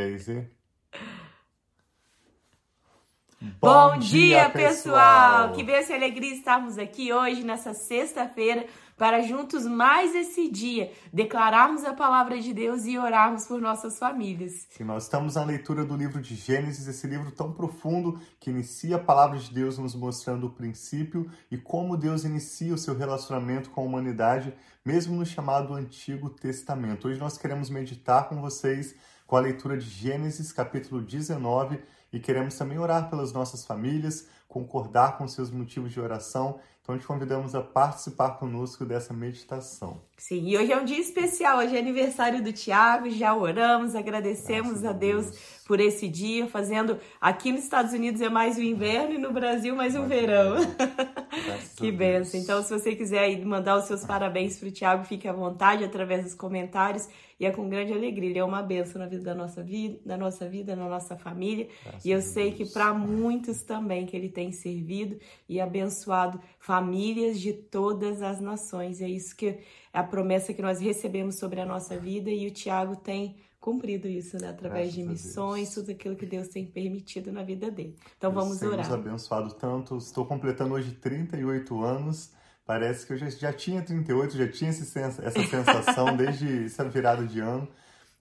e. Bom, dia, pessoal! Que bênção e alegria estarmos aqui hoje, nessa sexta-feira, para juntos mais esse dia declararmos a palavra de Deus e orarmos por nossas famílias. Sim, nós estamos na leitura do livro de Gênesis, esse livro tão profundo que inicia a palavra de Deus nos mostrando o princípio e como Deus inicia o seu relacionamento com a humanidade, mesmo no chamado Antigo Testamento. Hoje nós queremos meditar com vocês com a leitura de Gênesis, capítulo 19, e queremos também orar pelas nossas famílias, concordar com seus motivos de oração. Então, te convidamos a participar conosco dessa meditação. Sim, e hoje é um dia especial, hoje é aniversário do Tiago, já oramos, agradecemos Graças a Deus, Deus, por esse dia, fazendo aqui nos Estados Unidos é mais o inverno e no Brasil mais o verão. que benção. Então, se você quiser mandar os seus parabéns para o Tiago, fique à vontade através dos comentários e é com grande alegria. Ele é uma benção na vida da nossa vida, na nossa vida, na nossa família. Graças e eu sei que para muitos também que ele tem servido e abençoado famílias de todas as nações. É isso que é a promessa que nós recebemos sobre a nossa vida e o Tiago tem cumprido isso, né? Através Graças de missões, tudo aquilo que Deus tem permitido na vida dele. Então Deus vamos orar. Deus abençoado tanto. Estou completando hoje 38 anos Parece que eu já, já tinha 38, já tinha esse essa sensação desde essa virada de ano.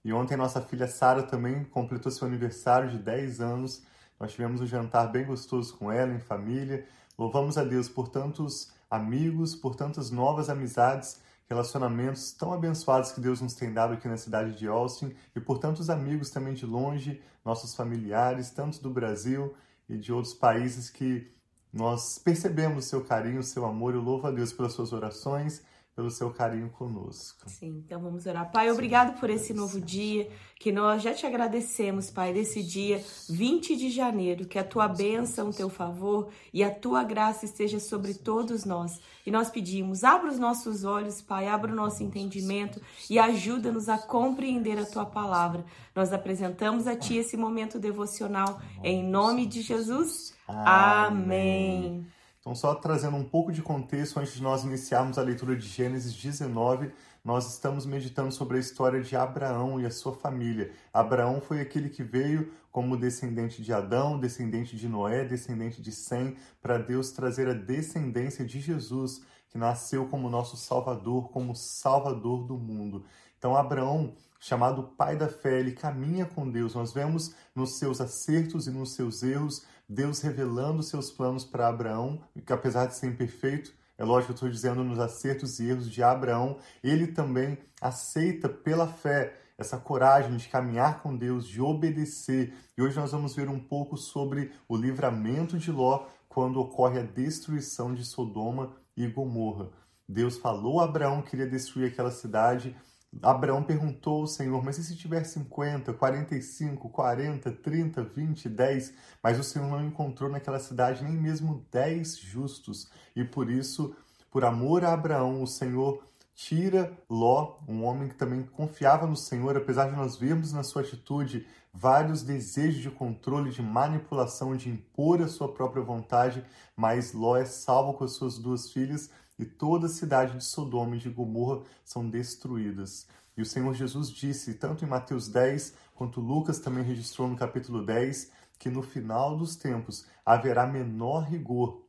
E ontem nossa filha Sara também completou seu aniversário de 10 anos. Nós tivemos um jantar bem gostoso com ela, em família. Louvamos a Deus por tantos amigos, por tantas novas amizades, relacionamentos tão abençoados que Deus nos tem dado aqui na cidade de Austin e por tantos amigos também de longe, nossos familiares, tanto do Brasil e de outros países que nós percebemos o seu carinho, o seu amor. Eu louvo a Deus pelas suas orações, pelo seu carinho conosco. Sim, então vamos orar. Pai, Sim, obrigado por esse novo dia, que nós já te agradecemos, Pai, desse dia 20 de janeiro, que a tua bênção, o teu favor e a tua graça esteja sobre todos nós. E nós pedimos, abra os nossos olhos, Pai, abra o nosso entendimento e ajuda-nos a compreender a tua palavra. Nós apresentamos a ti esse momento devocional em nome de Jesus. Amém. Então, só trazendo um pouco de contexto antes de nós iniciarmos a leitura de Gênesis 19, nós estamos meditando sobre a história de Abraão e a sua família. Abraão foi aquele que veio como descendente de Adão, descendente de Noé, descendente de Sem, para Deus trazer a descendência de Jesus, que nasceu como nosso Salvador, como Salvador do mundo. Então, Abraão chamado pai da fé, ele caminha com Deus. Nós vemos nos seus acertos e nos seus erros Deus revelando seus planos para Abraão, que apesar de ser imperfeito, é lógico que eu estou dizendo nos acertos e erros de Abraão, ele também aceita pela fé essa coragem de caminhar com Deus, de obedecer. E hoje nós vamos ver um pouco sobre o livramento de Ló quando ocorre a destruição de Sodoma e Gomorra. Deus falou a Abraão que iria destruir aquela cidade, Abraão perguntou ao Senhor, mas e se tiver 50, 45, 40, 30, 20, 10? Mas o Senhor não encontrou naquela cidade nem mesmo 10 justos. E por isso, por amor a Abraão, o Senhor tira Ló, um homem que também confiava no Senhor, apesar de nós vermos na sua atitude vários desejos de controle, de manipulação, de impor a sua própria vontade, mas Ló é salvo com as suas duas filhas e toda a cidade de Sodoma e de Gomorra são destruídas. E o Senhor Jesus disse, tanto em Mateus 10 quanto Lucas também registrou no capítulo 10, que no final dos tempos haverá menor rigor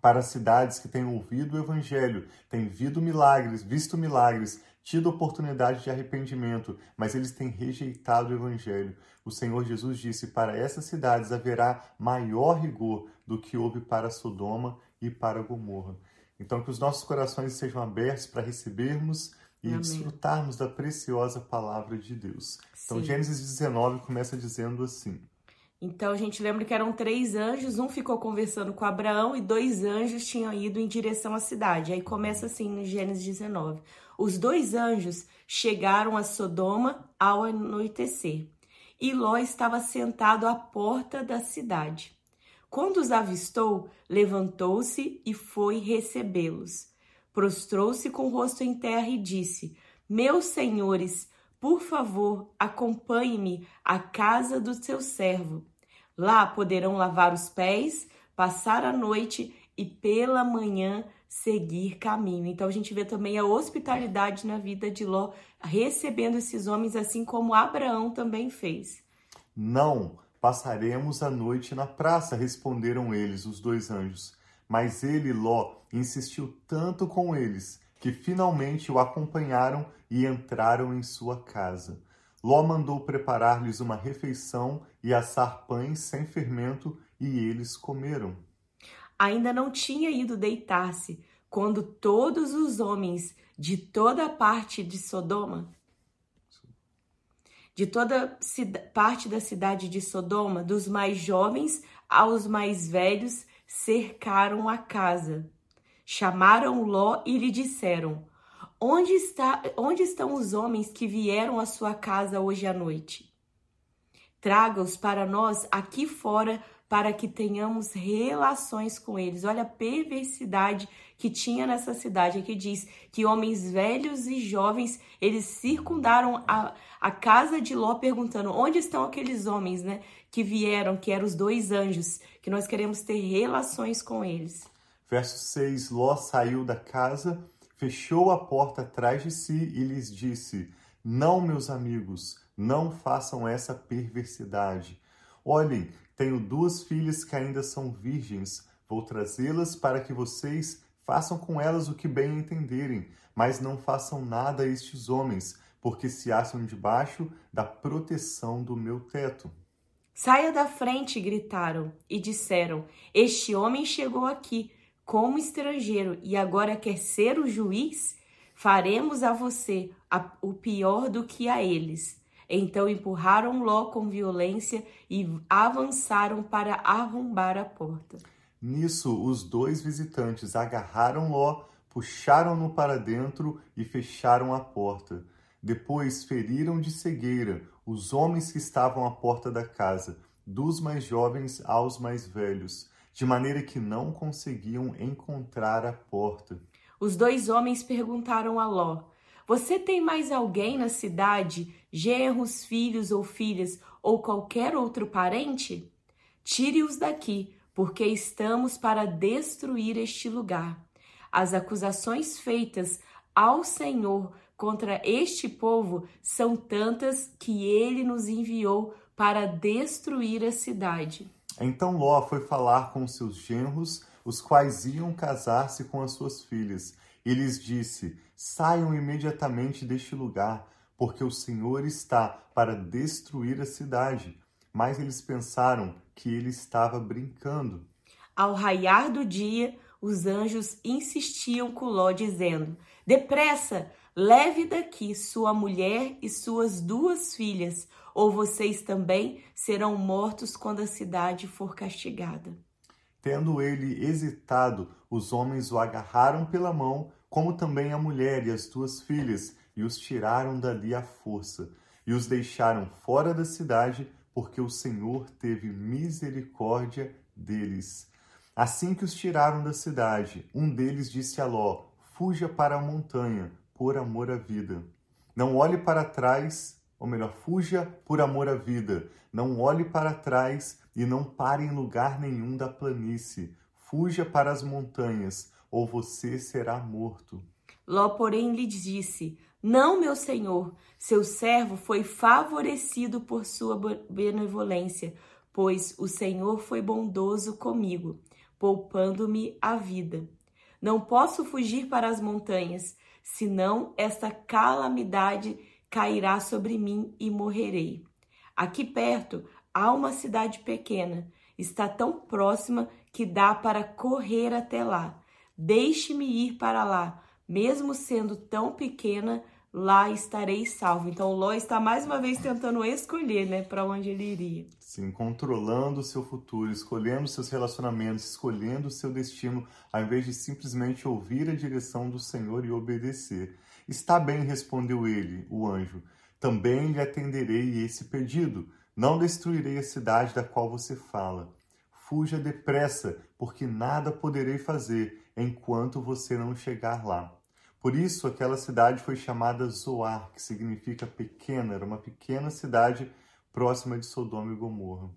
para cidades que têm ouvido o evangelho, têm visto milagres, visto milagres, tido oportunidade de arrependimento, mas eles têm rejeitado o evangelho. O Senhor Jesus disse: para essas cidades haverá maior rigor do que houve para Sodoma e para Gomorra. Então, que os nossos corações sejam abertos para recebermos e Amém. desfrutarmos da preciosa palavra de Deus. Então, Sim. Gênesis 19 começa dizendo assim. Então a gente lembra que eram três anjos, um ficou conversando com Abraão e dois anjos tinham ido em direção à cidade. Aí começa assim no Gênesis 19. Os dois anjos chegaram a Sodoma ao anoitecer e Ló estava sentado à porta da cidade. Quando os avistou, levantou-se e foi recebê-los. Prostrou-se com o rosto em terra e disse: Meus senhores, por favor, acompanhe-me à casa do seu servo. Lá poderão lavar os pés, passar a noite e pela manhã seguir caminho. Então a gente vê também a hospitalidade na vida de Ló, recebendo esses homens assim como Abraão também fez. Não, passaremos a noite na praça, responderam eles, os dois anjos. Mas ele, Ló, insistiu tanto com eles que finalmente o acompanharam e entraram em sua casa. Ló mandou preparar-lhes uma refeição e assar pães sem fermento, e eles comeram. Ainda não tinha ido deitar-se quando todos os homens de toda a parte de Sodoma, de toda parte da cidade de Sodoma, dos mais jovens aos mais velhos, cercaram a casa. Chamaram Ló e lhe disseram: Onde, está, onde estão os homens que vieram à sua casa hoje à noite? Traga-os para nós aqui fora para que tenhamos relações com eles. Olha a perversidade que tinha nessa cidade. Aqui diz que homens velhos e jovens, eles circundaram a, a casa de Ló perguntando onde estão aqueles homens, né? Que vieram, que eram os dois anjos, que nós queremos ter relações com eles. Verso 6, Ló saiu da casa, fechou a porta atrás de si e lhes disse, não, meus amigos, não façam essa perversidade. Olhem, tenho duas filhas que ainda são virgens. Vou trazê-las para que vocês façam com elas o que bem entenderem, mas não façam nada a estes homens, porque se acham debaixo da proteção do meu teto. Saia da frente, gritaram e disseram: Este homem chegou aqui como estrangeiro e agora quer ser o juiz? Faremos a você o pior do que a eles. Então empurraram Ló com violência e avançaram para arrombar a porta. Nisso, os dois visitantes agarraram Ló, puxaram-no para dentro e fecharam a porta. Depois feriram de cegueira os homens que estavam à porta da casa, dos mais jovens aos mais velhos, de maneira que não conseguiam encontrar a porta. Os dois homens perguntaram a Ló: você tem mais alguém na cidade, genros, filhos ou filhas, ou qualquer outro parente? Tire-os daqui, porque estamos para destruir este lugar. As acusações feitas ao Senhor contra este povo são tantas que ele nos enviou para destruir a cidade. Então Ló foi falar com seus genros, os quais iam casar-se com as suas filhas e lhes disse: Saiam imediatamente deste lugar, porque o Senhor está para destruir a cidade. Mas eles pensaram que ele estava brincando. Ao raiar do dia, os anjos insistiam com Ló, dizendo: Depressa, leve daqui sua mulher e suas duas filhas, ou vocês também serão mortos quando a cidade for castigada. Tendo ele hesitado, os homens o agarraram pela mão, como também a mulher e as duas filhas, e os tiraram dali à força, e os deixaram fora da cidade, porque o Senhor teve misericórdia deles. Assim que os tiraram da cidade, um deles disse a Ló: Fuja para a montanha, por amor à vida. Não olhe para trás, ou melhor, fuja por amor à vida. Não olhe para trás e não pare em lugar nenhum da planície. Fuja para as montanhas, ou você será morto. Ló, porém, lhe disse: Não, meu senhor, seu servo foi favorecido por sua benevolência, pois o Senhor foi bondoso comigo, poupando-me a vida. Não posso fugir para as montanhas, senão esta calamidade cairá sobre mim e morrerei. Aqui perto há uma cidade pequena, está tão próxima que dá para correr até lá. Deixe-me ir para lá, mesmo sendo tão pequena, lá estarei salvo. Então, Ló está mais uma vez tentando escolher, né, para onde ele iria. Sim, controlando o seu futuro, escolhendo seus relacionamentos, escolhendo o seu destino, ao invés de simplesmente ouvir a direção do Senhor e obedecer. Está bem, respondeu ele, o anjo. Também lhe atenderei esse pedido. Não destruirei a cidade da qual você fala. Fuja depressa, porque nada poderei fazer enquanto você não chegar lá. Por isso, aquela cidade foi chamada Zoar, que significa pequena, era uma pequena cidade próxima de Sodoma e Gomorra.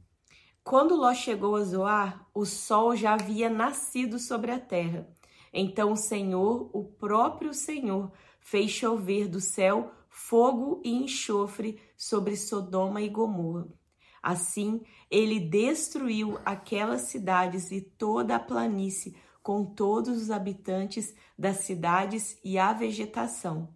Quando Ló chegou a Zoar, o sol já havia nascido sobre a terra. Então o Senhor, o próprio Senhor, fez chover do céu fogo e enxofre sobre Sodoma e Gomorra. Assim, ele destruiu aquelas cidades e toda a planície, com todos os habitantes das cidades e a vegetação.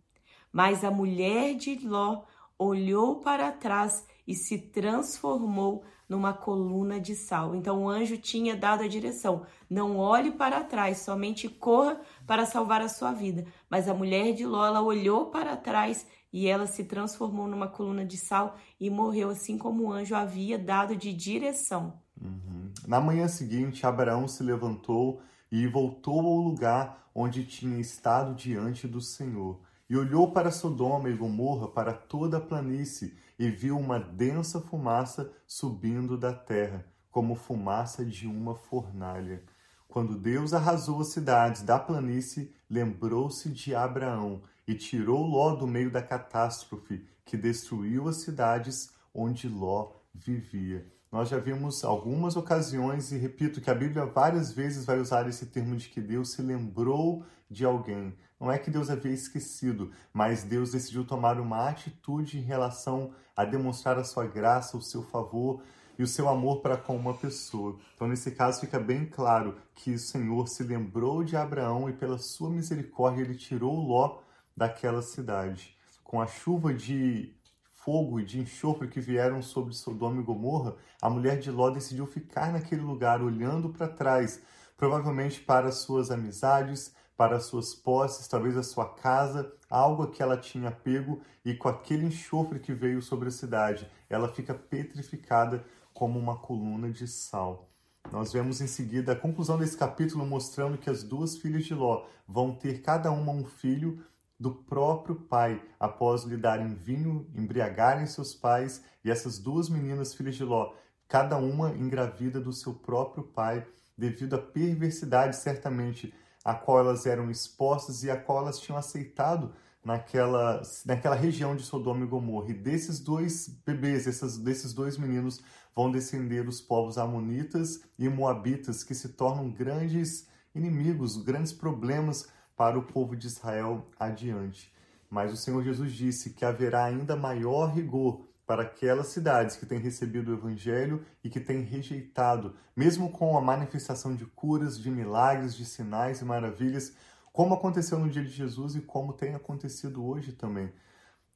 Mas a mulher de Ló olhou para trás e se transformou numa coluna de sal. Então o anjo tinha dado a direção: não olhe para trás, somente corra para salvar a sua vida. Mas a mulher de Ló ela olhou para trás e ela se transformou numa coluna de sal e morreu, assim como o anjo havia dado de direção. Uhum. Na manhã seguinte, Abraão se levantou e voltou ao lugar onde tinha estado diante do Senhor. E olhou para Sodoma e Gomorra, para toda a planície, e viu uma densa fumaça subindo da terra, como fumaça de uma fornalha. Quando Deus arrasou as cidades da planície, lembrou-se de Abraão e tirou Ló do meio da catástrofe, que destruiu as cidades onde Ló vivia. Nós já vimos algumas ocasiões e repito que a Bíblia várias vezes vai usar esse termo de que Deus se lembrou de alguém. Não é que Deus havia esquecido, mas Deus decidiu tomar uma atitude em relação a demonstrar a sua graça, o seu favor e o seu amor para com uma pessoa. Então, nesse caso, fica bem claro que o Senhor se lembrou de Abraão e, pela sua misericórdia, ele tirou Ló daquela cidade. Com a chuva de fogo e de enxofre que vieram sobre Sodoma e Gomorra, a mulher de Ló decidiu ficar naquele lugar, olhando para trás, provavelmente para suas amizades, para suas posses, talvez a sua casa, algo a que ela tinha pego, e com aquele enxofre que veio sobre a cidade, ela fica petrificada como uma coluna de sal. Nós vemos em seguida a conclusão desse capítulo mostrando que as duas filhas de Ló vão ter cada uma um filho do próprio pai, após lhe darem vinho, embriagarem seus pais, e essas duas meninas filhas de Ló, cada uma engravida do seu próprio pai, devido à perversidade, certamente, a qual elas eram expostas e a qual elas tinham aceitado naquela, naquela região de Sodoma e Gomorra. E desses dois bebês, essas, desses dois meninos, vão descender os povos amonitas e moabitas, que se tornam grandes inimigos, grandes problemas para o povo de Israel adiante. Mas o Senhor Jesus disse que haverá ainda maior rigor para aquelas cidades que têm recebido o Evangelho e que têm rejeitado, mesmo com a manifestação de curas, de milagres, de sinais e maravilhas, como aconteceu no dia de Jesus e como tem acontecido hoje também.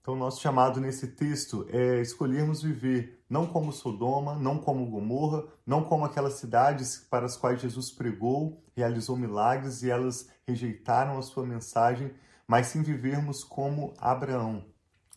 Então, nosso chamado nesse texto é escolhermos viver não como Sodoma, não como Gomorra, não como aquelas cidades para as quais Jesus pregou, realizou milagres e elas rejeitaram a sua mensagem, mas sim vivermos como Abraão,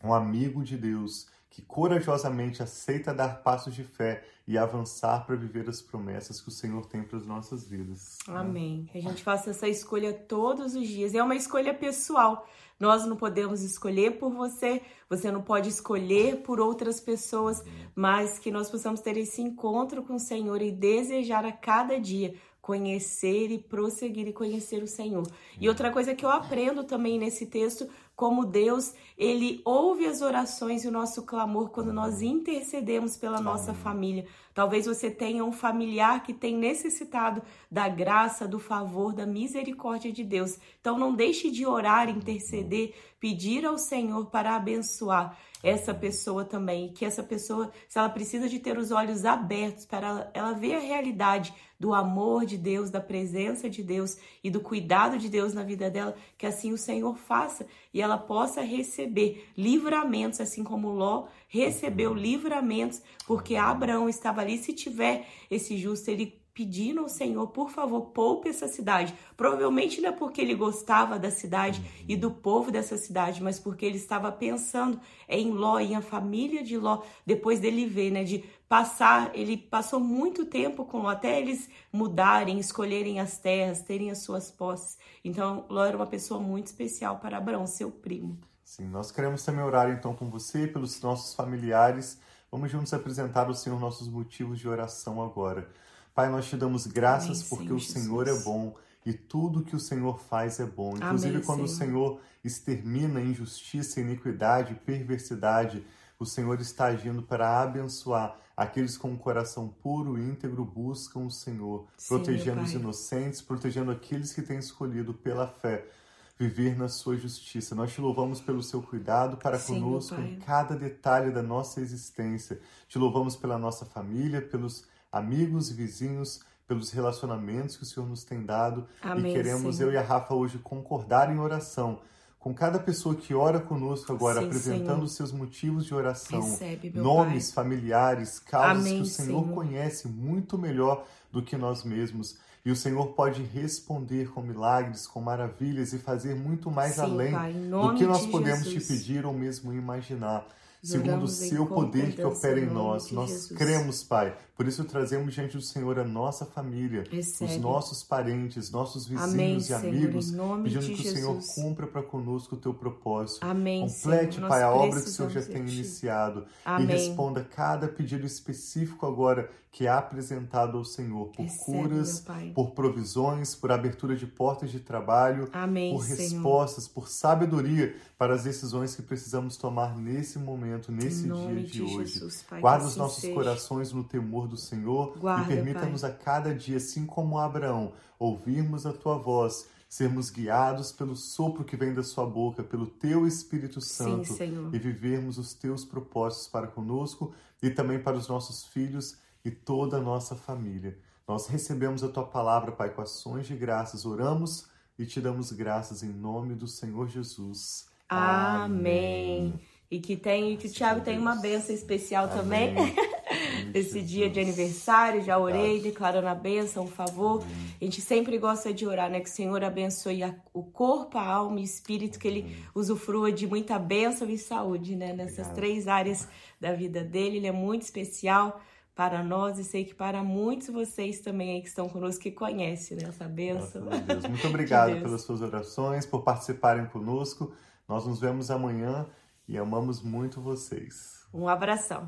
um amigo de Deus, que corajosamente aceita dar passos de fé e avançar para viver as promessas que o Senhor tem para as nossas vidas. Né? Amém. Que a gente faça essa escolha todos os dias. É uma escolha pessoal. Nós não podemos escolher por você, você não pode escolher por outras pessoas, mas que nós possamos ter esse encontro com o Senhor e desejar a cada dia conhecer e prosseguir e conhecer o Senhor. E outra coisa que eu aprendo também nesse texto como Deus, ele ouve as orações e o nosso clamor quando nós intercedemos pela nossa família. Talvez você tenha um familiar que tem necessitado da graça, do favor, da misericórdia de Deus. Então não deixe de orar, interceder, pedir ao Senhor para abençoar essa pessoa também, que essa pessoa, se ela precisa de ter os olhos abertos para ela ver a realidade do amor de Deus, da presença de Deus e do cuidado de Deus na vida dela, que assim o Senhor faça e ela possa receber livramentos, assim como Ló recebeu livramentos, porque Abraão estava ali. Se tiver esse justo, ele pedindo ao Senhor, por favor, poupe essa cidade. Provavelmente não é porque ele gostava da cidade e do povo dessa cidade, mas porque ele estava pensando em Ló, em a família de Ló, depois dele ver, né, de passar, ele passou muito tempo com Ló, até eles mudarem, escolherem as terras, terem as suas posses. Então, Ló era uma pessoa muito especial para Abraão, seu primo. Sim, nós queremos também orar então com você, pelos nossos familiares. Vamos juntos apresentar ao Senhor nossos motivos de oração agora. Pai, nós te damos graças Amém, porque Senhor, o Senhor Jesus. é bom e tudo que o Senhor faz é bom. Inclusive, Amém, quando Senhor. o Senhor extermina injustiça, iniquidade, perversidade, o Senhor está agindo para abençoar aqueles com um coração puro e íntegro buscam o Senhor, Sim, protegendo os inocentes, protegendo aqueles que têm escolhido pela fé viver na sua justiça. Nós te louvamos pelo seu cuidado para Sim, conosco Pai. em cada detalhe da nossa existência. Te louvamos pela nossa família, pelos amigos e vizinhos, pelos relacionamentos que o Senhor nos tem dado. Amém, e queremos Senhor. eu e a Rafa hoje concordar em oração com cada pessoa que ora conosco agora, Sim, apresentando os seus motivos de oração, Recebe, nomes familiares, causas Amém, que o Senhor Senhor. conhece muito melhor do que nós mesmos. E o Senhor pode responder com milagres, com maravilhas e fazer muito mais Sim, além Pai, do que nós de podemos Jesus. te pedir ou mesmo imaginar. Segundo o seu poder que opera em nós, nós Jesus. cremos, Pai. Por isso trazemos diante do Senhor a nossa família, Recebe. os nossos parentes, nossos vizinhos Amém, e Senhor, amigos, pedindo que o Senhor Jesus. cumpra para conosco o teu propósito. Amém, Complete, Senhor. Pai, a obra que o Senhor já tem iniciado. Amém. E responda cada pedido específico agora que é apresentado ao Senhor, por Recebe, curas, por provisões, por abertura de portas de trabalho, Amém, por Senhor. respostas, por sabedoria para as decisões que precisamos tomar nesse momento, nesse dia de, de hoje. Jesus, Pai, Guarda os assim nossos seja. corações no temor do Senhor Guarda, e permita-nos a cada dia, assim como Abraão, ouvirmos a tua voz, sermos guiados pelo sopro que vem da sua boca, pelo teu Espírito Sim, Santo Senhor. e vivermos os teus propósitos para conosco e também para os nossos filhos e toda a nossa família. Nós recebemos a tua palavra, Pai, com ações de graças, oramos e te damos graças em nome do Senhor Jesus. Amém. E que tem, que o Thiago tem uma bênção especial também. Amém. Em nome de Esse dia de aniversário, já orei, declarando a bênção, um favor. A gente sempre gosta de orar, né? Que o Senhor abençoe a- o corpo, a alma e o espírito, que Ele usufrua de muita bênção e saúde, né? Nessas Obrigado. três áreas da vida dele. Ele é muito especial para nós e sei que para muitos de vocês também aí que estão conosco, que conhecem né, essa bênção. Muito obrigado pelas suas orações, por participarem conosco. Nós nos vemos amanhã e amamos muito vocês. Um abração.